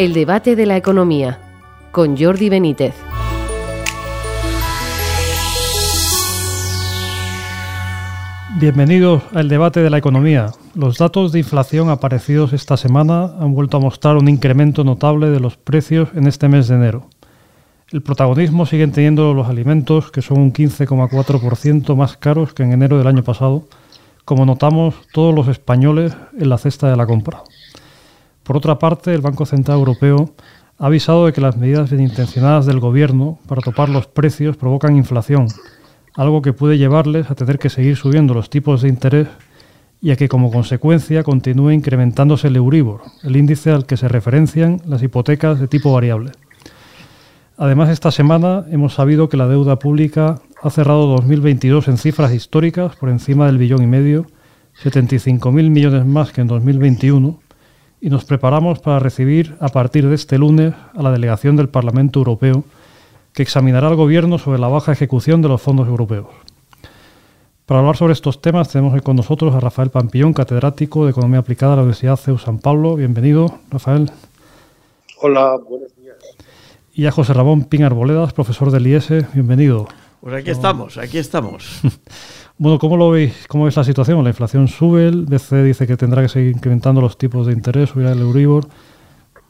El debate de la economía con Jordi Benítez. Bienvenidos al debate de la economía. Los datos de inflación aparecidos esta semana han vuelto a mostrar un incremento notable de los precios en este mes de enero. El protagonismo siguen teniendo los alimentos, que son un 15,4% más caros que en enero del año pasado, como notamos todos los españoles en la cesta de la compra. Por otra parte, el Banco Central Europeo ha avisado de que las medidas intencionadas del Gobierno para topar los precios provocan inflación, algo que puede llevarles a tener que seguir subiendo los tipos de interés y a que como consecuencia continúe incrementándose el Euribor, el índice al que se referencian las hipotecas de tipo variable. Además, esta semana hemos sabido que la deuda pública ha cerrado 2022 en cifras históricas por encima del billón y medio, 75.000 millones más que en 2021, y nos preparamos para recibir a partir de este lunes a la delegación del Parlamento Europeo que examinará al Gobierno sobre la baja ejecución de los fondos europeos. Para hablar sobre estos temas tenemos hoy con nosotros a Rafael Pampillón, catedrático de Economía Aplicada de la Universidad CEU San Pablo. Bienvenido, Rafael. Hola, buenos días. Y a José Ramón Pin Arboledas, profesor del IES. Bienvenido. Pues aquí estamos, aquí estamos. bueno, ¿cómo lo veis? ¿Cómo veis la situación? La inflación sube, el BCE dice que tendrá que seguir incrementando los tipos de interés, subirá el Euribor.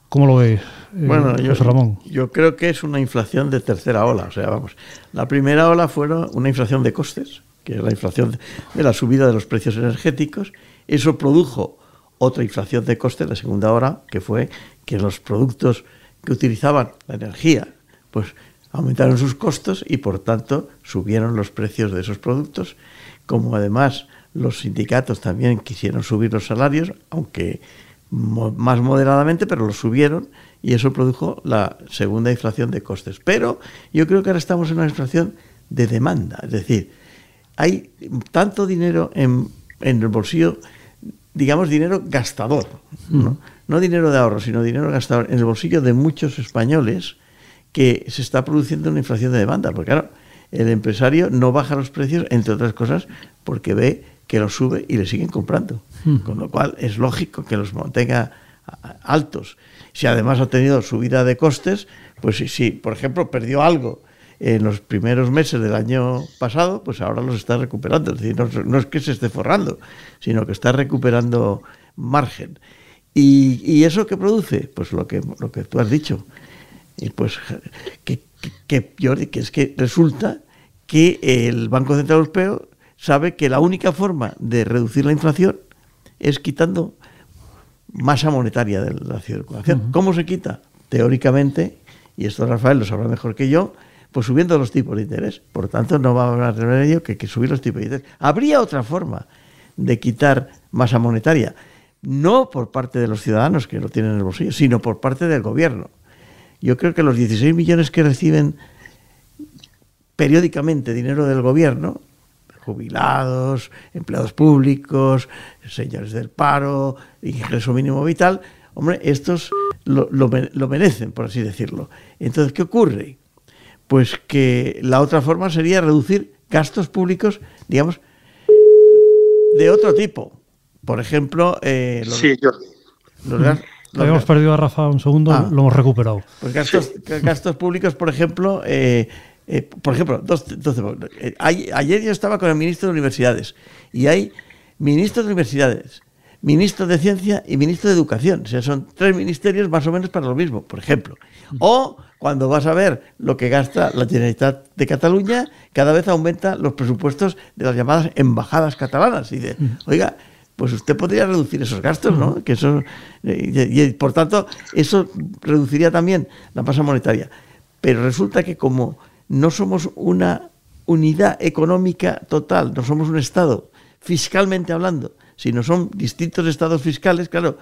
¿Cómo lo veis, eh, bueno, yo, José Ramón? Yo creo que es una inflación de tercera ola. O sea, vamos, la primera ola fue una inflación de costes, que es la inflación de la subida de los precios energéticos. Eso produjo otra inflación de costes, la segunda ola, que fue que los productos que utilizaban la energía, pues aumentaron sus costos y por tanto subieron los precios de esos productos, como además los sindicatos también quisieron subir los salarios, aunque más moderadamente, pero los subieron y eso produjo la segunda inflación de costes. Pero yo creo que ahora estamos en una inflación de demanda, es decir, hay tanto dinero en, en el bolsillo, digamos dinero gastador, ¿no? no dinero de ahorro, sino dinero gastador en el bolsillo de muchos españoles que se está produciendo una inflación de demanda, porque claro, el empresario no baja los precios, entre otras cosas, porque ve que los sube y le siguen comprando. Hmm. Con lo cual es lógico que los mantenga altos. Si además ha tenido subida de costes, pues si, si, por ejemplo, perdió algo en los primeros meses del año pasado, pues ahora los está recuperando. Es decir, no, es que se esté forrando, sino que está recuperando margen. ¿Y, eso qué produce? Pues lo que, lo que tú has dicho. Y pues que, que, que es que resulta que el Banco Central Europeo sabe que la única forma de reducir la inflación es quitando masa monetaria de la circulación. ¿Cómo se quita? Teóricamente, y esto Rafael lo sabrá mejor que yo, pues subiendo los tipos de interés. Por tanto, no va a haber remedio que, que subir los tipos de interés. Habría otra forma de quitar masa monetaria, no por parte de los ciudadanos que lo tienen en el bolsillo, sino por parte del gobierno. Yo creo que los 16 millones que reciben periódicamente dinero del gobierno jubilados, empleados públicos, señores del paro, ingreso mínimo vital, hombre, estos lo, lo, merecen, por así decirlo. Entonces, ¿qué ocurre? Pues que la otra forma sería reducir gastos públicos, digamos, de otro tipo. Por ejemplo, eh, los, sí, yo. Lo habíamos perdido a Rafa un segundo, ah. lo hemos recuperado. Pues gastos, gastos públicos, por ejemplo, eh, eh, por ejemplo, dos, eh, ayer yo estaba con el ministro de Universidades y hay ministros de Universidades, ministro de Ciencia y ministro de Educación. O sea, son tres ministerios más o menos para lo mismo, por ejemplo. O cuando vas a ver lo que gasta la Generalitat de Cataluña, cada vez aumenta los presupuestos de las llamadas embajadas catalanas. Y dice, oiga, pues usted podría reducir esos gastos, ¿no? Que eso, y, y, por tanto, eso reduciría también la masa monetaria. Pero resulta que como no somos una unidad económica total, no somos un Estado, fiscalmente hablando, sino son distintos estados fiscales, claro,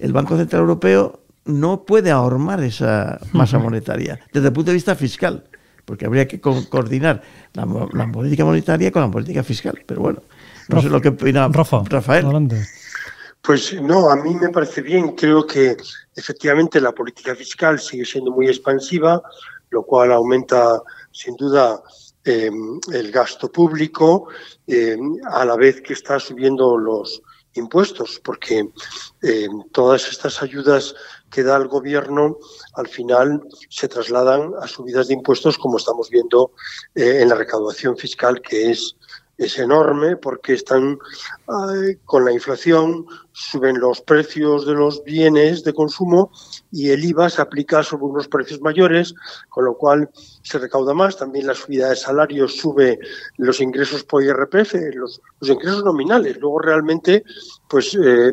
el Banco Central Europeo no puede ahormar esa masa monetaria desde el punto de vista fiscal, porque habría que coordinar la, política monetaria con la política fiscal. Pero bueno, no sé lo que opina Rafael. Pues no, a mí me parece bien. Creo que efectivamente la política fiscal sigue siendo muy expansiva, lo cual aumenta sin duda em, el gasto público em, a la vez que está subiendo los impuestos, porque em, todas estas ayudas que da el gobierno al final se trasladan a subidas de impuestos como estamos viendo eh, en la recaudación fiscal que es es enorme porque están con la inflación, suben los precios de los bienes de consumo y el IVA se aplica sobre unos precios mayores, con lo cual se recauda más. También la subida de salarios sube los ingresos por IRPF, los, los ingresos nominales. Luego realmente, pues eh,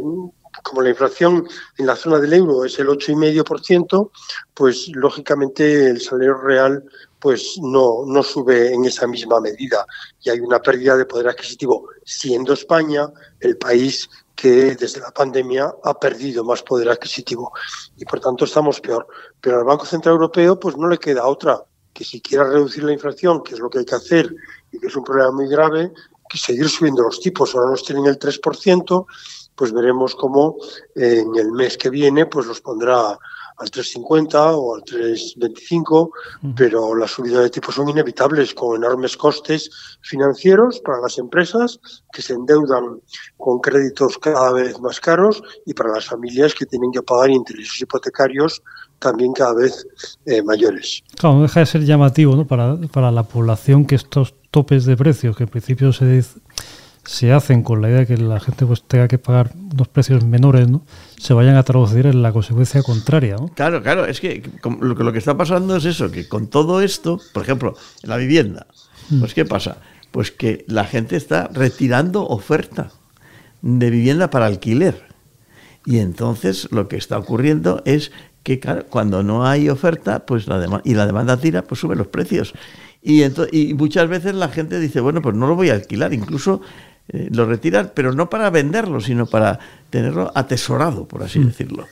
como la inflación en la zona del euro es el 8,5%, pues lógicamente el salario real pues no, no sube en esa misma medida. Y hay una pérdida de poder adquisitivo, siendo España el país que desde la pandemia ha perdido más poder adquisitivo. Y por tanto estamos peor. Pero al Banco Central Europeo pues no le queda otra que si quiera reducir la inflación, que es lo que hay que hacer y que es un problema muy grave, que seguir subiendo los tipos, ahora nos tienen el 3%, pues veremos cómo en el mes que viene pues los pondrá al 3,50 o al 3,25, pero las subidas de tipos son inevitables con enormes costes financieros para las empresas que se endeudan con créditos cada vez más caros y para las familias que tienen que pagar intereses hipotecarios también cada vez eh, mayores. Claro, no deja de ser llamativo ¿no? para, para la población que estos topes de precios, que en principio se dice se hacen con la idea de que la gente pues tenga que pagar unos precios menores, ¿no? se vayan a traducir en la consecuencia contraria. ¿no? Claro, claro, es que lo, que lo que está pasando es eso, que con todo esto, por ejemplo, en la vivienda, mm. pues ¿qué pasa? Pues que la gente está retirando oferta de vivienda para alquiler. Y entonces lo que está ocurriendo es que claro, cuando no hay oferta pues la y la demanda tira, pues suben los precios. Y, y muchas veces la gente dice, bueno, pues no lo voy a alquilar. Incluso eh, lo retiran, pero no para venderlo, sino para tenerlo atesorado, por así mm. decirlo.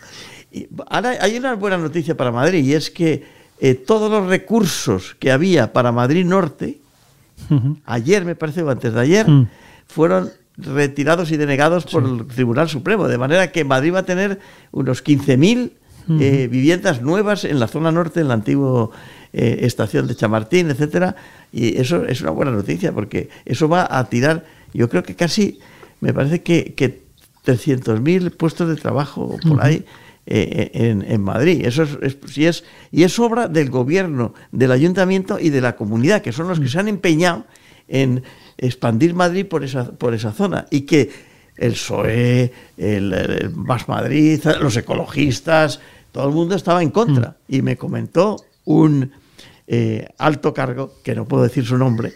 Y ahora hay una buena noticia para Madrid y es que eh, todos los recursos que había para Madrid Norte, ayer me parece, o antes de ayer, mm. fueron retirados y denegados por el Tribunal Supremo, de manera que Madrid va a tener unos 15.000 eh, viviendas nuevas en la zona norte, en la antigua estación de Chamartín, etcétera, y eso es una buena noticia porque eso va a tirar yo creo que casi, me parece que, que 300.000 puestos de trabajo por ahí eh, eh, en, Madrid. Eso es, es, y es obra del gobierno, del ayuntamiento y de la comunidad, que son los que se han empeñado en expandir Madrid por esa, por esa zona. Y que el PSOE, el, Más Madrid, los ecologistas, todo el mundo estaba en contra. Y me comentó un eh, alto cargo, que no puedo decir su nombre,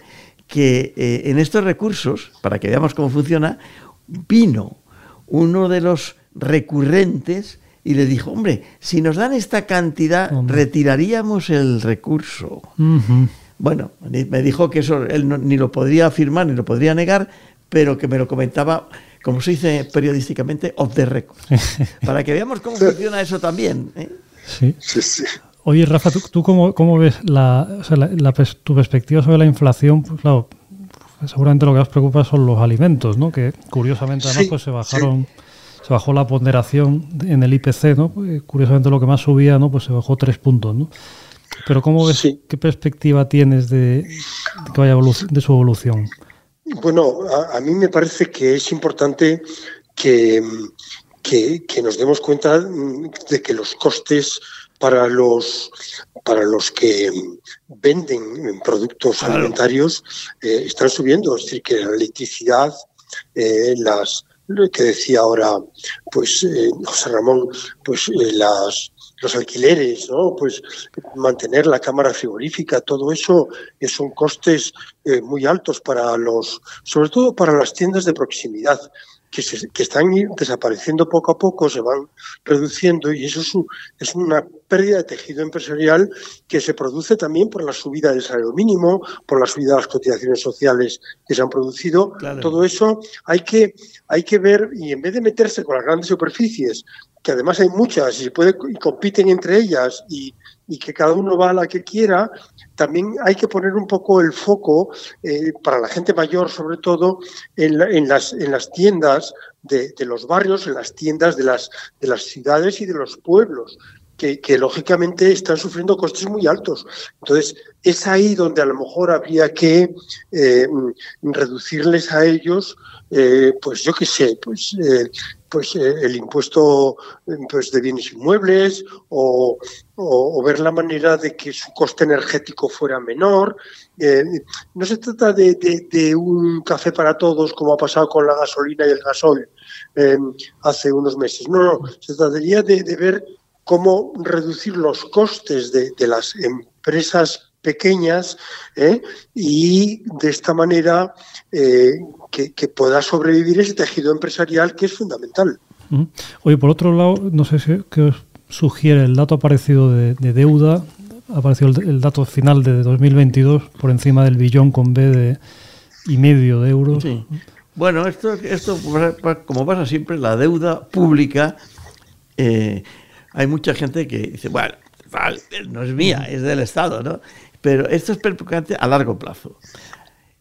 que eh, en estos recursos, para que veamos cómo funciona, vino uno de los recurrentes y le dijo, hombre, si nos dan esta cantidad, retiraríamos el recurso. Bueno, me dijo que eso él ni lo podría afirmar ni lo podría negar, pero que me lo comentaba, como se dice periodísticamente, off the record. para que veamos cómo funciona eso también. ¿eh? Sí. sí, sí. Oye, Rafa, ¿tú, cómo, ves la, tu perspectiva sobre la inflación? Pues claro, seguramente lo que más preocupa son los alimentos, ¿no? Que curiosamente además pues se bajaron, se bajó la ponderación en el IPC, ¿no? Pues, curiosamente lo que más subía, ¿no? Pues se bajó tres puntos, ¿no? Pero ¿cómo ves, qué perspectiva tienes de, que vaya de su evolución? Bueno, a, mí me parece que es importante que, que nos demos cuenta de que los costes para los, para los que venden productos alimentarios eh, están subiendo. Es decir, que la electricidad, eh, las que decía ahora pues eh, José Ramón, pues las los alquileres, ¿no? Pues mantener la cámara frigorífica, todo eso son costes muy altos para los, sobre todo para las tiendas de proximidad que, que están desapareciendo poco a poco, se van reduciendo y eso es, es una pérdida de tejido empresarial que se produce también por la subida del salario mínimo, por la subida de las cotizaciones sociales que se han producido. Todo eso hay que, hay que ver y en vez de meterse con las grandes superficies, que además hay muchas y se puede y compiten entre ellas y, y que cada uno va a la que quiera, también hay que poner un poco el foco eh, para la gente mayor, sobre todo, en, las, en las tiendas de, los barrios, en las tiendas de las, de las ciudades y de los pueblos que, lógicamente están sufriendo costes muy altos. Entonces, es ahí donde a lo mejor habría que eh, reducirles a ellos, eh, pues yo qué sé, pues, pues el impuesto pues, de bienes inmuebles o, ver la manera de que su coste energético fuera menor. no se trata de, un café para todos como ha pasado con la gasolina y el gasol hace unos meses. No, no, se trataría de, ver cómo reducir los costes de, las empresas pequeñas ¿eh? y de esta manera eh, que, pueda sobrevivir ese tejido empresarial que es fundamental. Oye, por otro lado, no sé si, qué os sugiere el dato aparecido de, deuda, ha aparecido el, dato final de 2022 por encima del billón con B de y medio de euros. Bueno, esto, esto como pasa siempre, la deuda pública eh, hay mucha gente que dice, bueno, no es mía, es del Estado, ¿no? Pero esto es preocupante a largo plazo.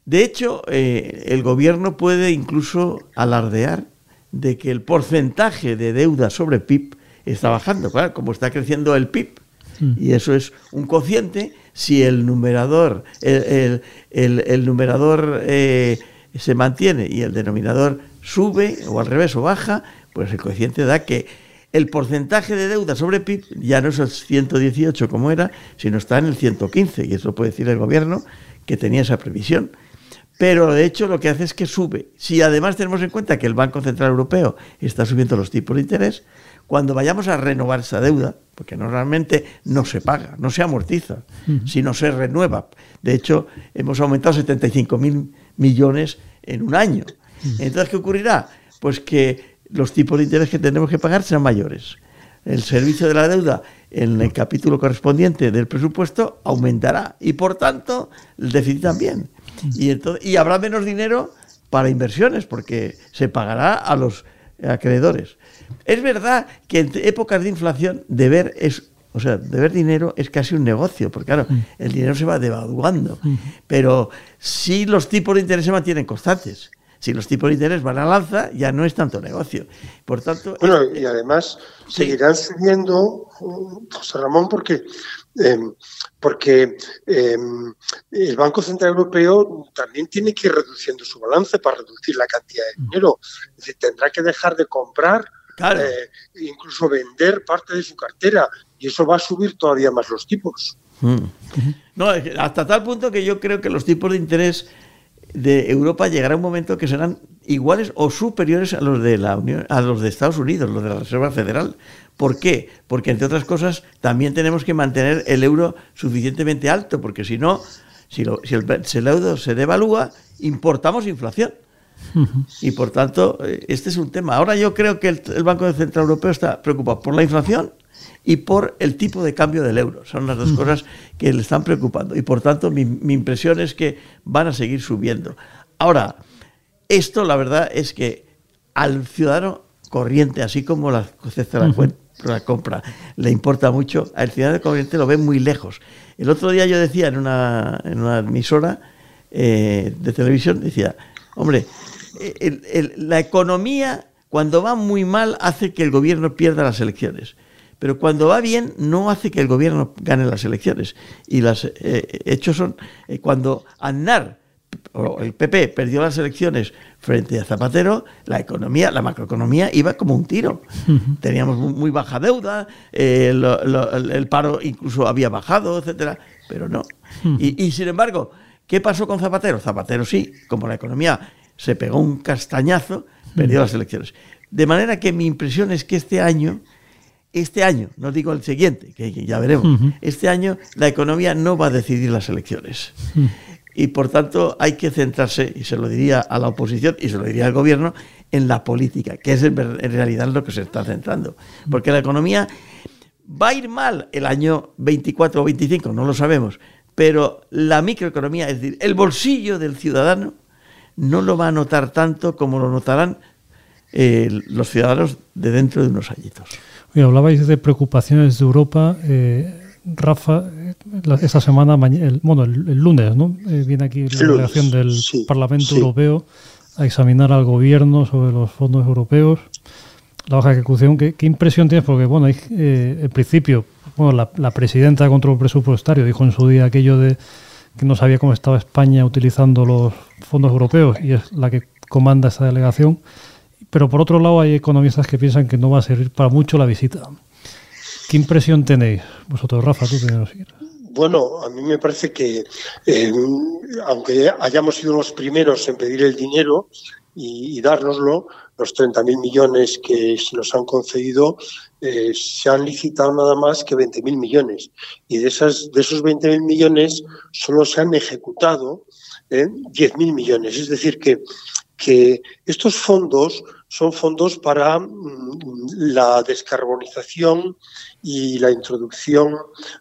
De hecho, eh, el gobierno puede incluso alardear de que el porcentaje de deuda sobre PIB está bajando, claro, como está creciendo el PIB. Mm. Y eso es un cociente. Si el numerador, el, el, numerador eh, se mantiene y el denominador sube o al revés o baja, pues el cociente da que el porcentaje de deuda sobre PIB ya no es el 118 como era, sino está en el 115, y eso puede decir el gobierno que tenía esa previsión. Pero de hecho lo que hace es que sube. Si además tenemos en cuenta que el Banco Central Europeo está subiendo los tipos de interés, cuando vayamos a renovar esa deuda, porque normalmente no se paga, no se amortiza, sino se renueva. De hecho, hemos aumentado 75 mil millones en un año. Entonces, ¿qué ocurrirá? Pues que los tipos de interés que tenemos que pagar serán mayores. El servicio de la deuda en el capítulo correspondiente del presupuesto aumentará y por tanto el déficit también. Y, entonces, y habrá menos dinero para inversiones porque se pagará a los acreedores. Es verdad que en épocas de inflación deber es o sea, deber dinero es casi un negocio, porque claro, el dinero se va devaluando. Pero si los tipos de interés se mantienen constantes si los tipos de interés van al alza, ya no es tanto negocio. Por tanto. Bueno, y además seguirán subiendo, José Ramón, porque. Em, porque em, el Banco Central Europeo también tiene que ir reduciendo su balance para reducir la cantidad de dinero. Es decir, tendrá que dejar de comprar, eh, incluso vender parte de su cartera, y eso va a subir todavía más los tipos. Mm. No, hasta tal punto que yo creo que los tipos de interés de Europa llegará un momento que serán iguales o superiores a los de la Unión, a los de Estados Unidos, los de la Reserva Federal. ¿Por qué? Porque entre otras cosas también tenemos que mantener el euro suficientemente alto, porque si no, si, el, euro se devalúa, importamos inflación. Y por tanto, eh, este es un tema. Ahora yo creo que el, el Banco Central Europeo está preocupado por la inflación y por el tipo de cambio del euro. Son las dos cosas que le están preocupando. Y por tanto, mi, impresión es que van a seguir subiendo. Ahora, esto la verdad es que al ciudadano corriente, así como la, la, compra, le importa mucho, al ciudadano corriente lo ve muy lejos. El otro día yo decía en una, en una emisora eh, de televisión, decía, hombre, la economía cuando va muy mal hace que el gobierno pierda las elecciones pero cuando va bien no hace que el gobierno gane las elecciones. Y los eh, hechos son eh, cuando Aznar o el PP perdió las elecciones frente a Zapatero, la economía, la macroeconomía iba como un tiro. Teníamos muy, baja deuda, eh, el paro incluso había bajado, etcétera, pero no. y, y sin embargo, ¿qué pasó con Zapatero? Zapatero sí, como la economía se pegó un castañazo, perdió las elecciones. De manera que mi impresión es que este año este año, no digo el siguiente, que, ya veremos, este año la economía no va a decidir las elecciones. Y por tanto hay que centrarse, y se lo diría a la oposición y se lo diría al gobierno, en la política, que es en, realidad lo que se está centrando. Porque la economía va a ir mal el año 24 o 25, no lo sabemos, pero la microeconomía, es decir, el bolsillo del ciudadano, no lo va a notar tanto como lo notarán eh, los ciudadanos de dentro de unos añitos hablabais de preocupaciones de Europa. Eh, Rafa, esta semana, el, bueno, el, lunes, ¿no? Eh, viene aquí la delegación del Parlamento Europeo a examinar al gobierno sobre los fondos europeos. la baja ejecución. ¿Qué, impresión tienes? Porque, bueno, eh, en principio, bueno, la, la, presidenta de control presupuestario dijo en su día aquello de que no sabía cómo estaba España utilizando los fondos europeos y es la que comanda esa delegación. Pero por otro lado hay economistas que piensan que no va a servir para mucho la visita. ¿Qué impresión tenéis vosotros, Rafa? Tú primero, Bueno, a mí me parece que, eh, aunque hayamos sido los primeros en pedir el dinero y, y dárnoslo, los 30.000 millones que se nos han concedido eh, se han licitado nada más que 20.000 millones. Y de, esas, de esos 20.000 millones solo se han ejecutado eh, 10.000 millones. Es decir, que, que estos fondos son fondos para mm, la descarbonización y la introducción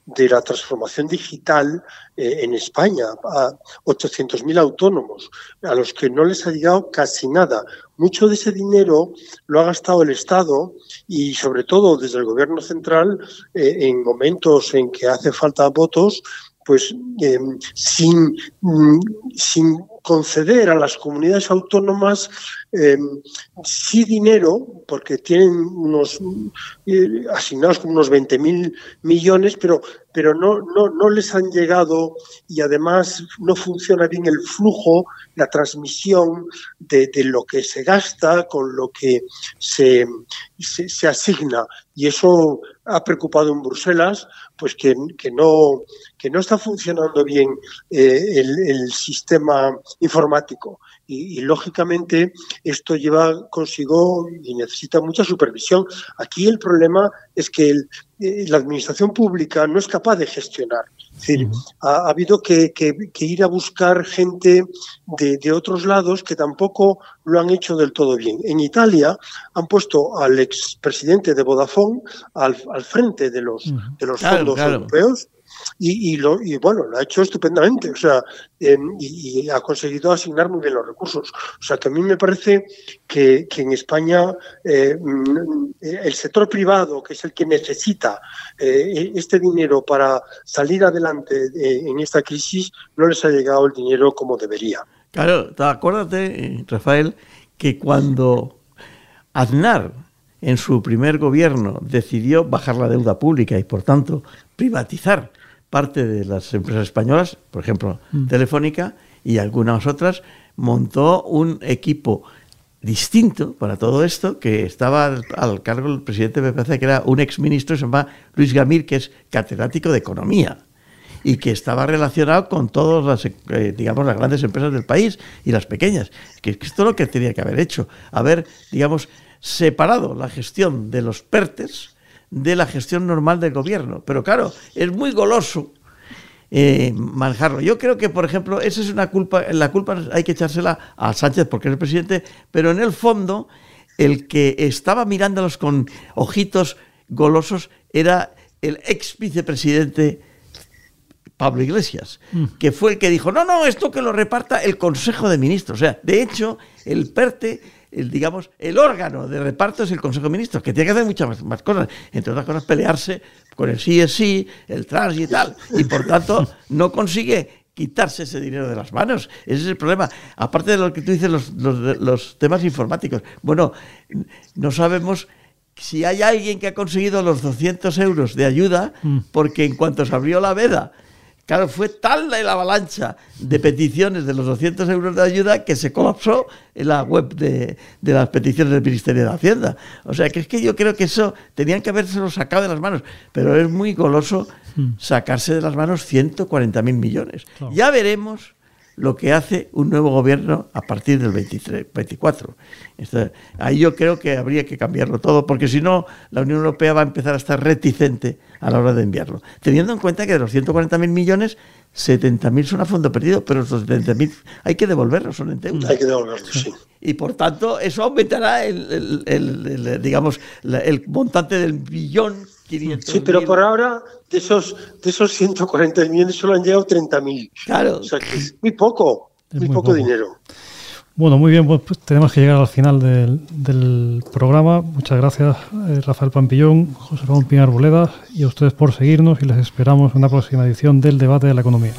de la transformación digital eh, en España a 800.000 autónomos, a los que no les ha llegado casi nada. Mucho de ese dinero lo ha gastado el Estado y sobre todo desde el Gobierno central eh, en momentos en que hace falta votos pues eh, sin, mm, sin conceder a las comunidades autónomas eh, sí dinero, porque tienen unos eh, asignados como unos 20.000 millones, pero, pero no, no, no les han llegado y además no funciona bien el flujo, la transmisión de, lo que se gasta con lo que se, se, asigna. Y eso ha preocupado en Bruselas, pues que, que, no, que no está funcionando bien eh, el, sistema informático. Y, y, lógicamente esto lleva consigo y necesita mucha supervisión. Aquí el problema es que el, eh, la administración pública no es capaz de gestionar. Es decir, -huh. ha, ha, habido que, que, que, ir a buscar gente de, de, otros lados que tampoco lo han hecho del todo bien. En Italia han puesto al expresidente de Vodafone al, al frente de los, de los claro, fondos claro. europeos y, lo, y, bueno, lo ha hecho estupendamente, o sea, y, ha conseguido asignar muy bien los recursos. O sea, también me parece que, que en España eh, mm, el sector privado, que es el que necesita eh, este dinero para salir adelante eh, en esta crisis, no les ha llegado el dinero como debería. Claro, acuérdate, Rafael, que cuando Aznar en su primer gobierno decidió bajar la deuda pública y, por tanto, privatizar parte de las empresas españolas, por ejemplo, mm. Telefónica y algunas otras, montó un equipo distinto para todo esto, que estaba al, al cargo del presidente de BPC, que era un exministro, se llama Luis Gamir, que es catedrático de economía y que estaba relacionado con todas las, eh, digamos, las grandes empresas del país y las pequeñas. Que, que esto es lo que tenía que haber hecho, haber, digamos, separado la gestión de los PERTES de la gestión normal del gobierno. Pero claro, es muy goloso eh, manejarlo. Yo creo que, por ejemplo, esa es una culpa, la culpa hay que echársela a Sánchez porque es el presidente, pero en el fondo el que estaba mirándolos con ojitos golosos era el ex vicepresidente Pablo Iglesias, mm. que fue el que dijo, no, no, esto que lo reparta el Consejo de Ministros. O sea, de hecho, el PERTE el, digamos, el órgano de reparto es el Consejo de Ministros, que tiene que hacer muchas más, más, cosas, entre otras cosas pelearse con el sí es sí, el trans y tal, y por tanto no consigue quitarse ese dinero de las manos. Ese es el problema. Aparte de lo que tú dices, los, los, los temas informáticos. Bueno, no sabemos si hay alguien que ha conseguido los 200 euros de ayuda, mm. porque en cuanto se abrió la veda, Claro, fue tal la avalancha de peticiones de los 200 euros de ayuda que se colapsó en la web de, de, las peticiones del Ministerio de Hacienda. O sea, que es que yo creo que eso tenían que habérselo sacado de las manos, pero es muy goloso hmm. sacarse de las manos 140 mil millones. Claro. Ya veremos lo que hace un nuevo gobierno a partir del 23, 24. Esto, ahí yo creo que habría que cambiarlo todo, porque si no, la Unión Europea va a empezar a estar reticente a la hora de enviarlo. Teniendo en cuenta que de los 140.000 millones, 70.000 son a fondo perdido, pero los 70.000 hay que devolverlos, son en deuda. Hay que devolverlos, sí. Y por tanto, eso aumentará el, el, el, el digamos, el montante del billón 500 Sí, pero por ahora de esos, de esos 140 millones solo han llegado 30.000. Claro. O sea, que es muy poco, muy, muy poco, poco, dinero. Bueno, muy bien, pues, pues, tenemos que llegar al final del, del programa. Muchas gracias, eh, Rafael Pampillón, José Ramón Pinar Boleda y a ustedes por seguirnos y les esperamos en una próxima edición del debate de la economía.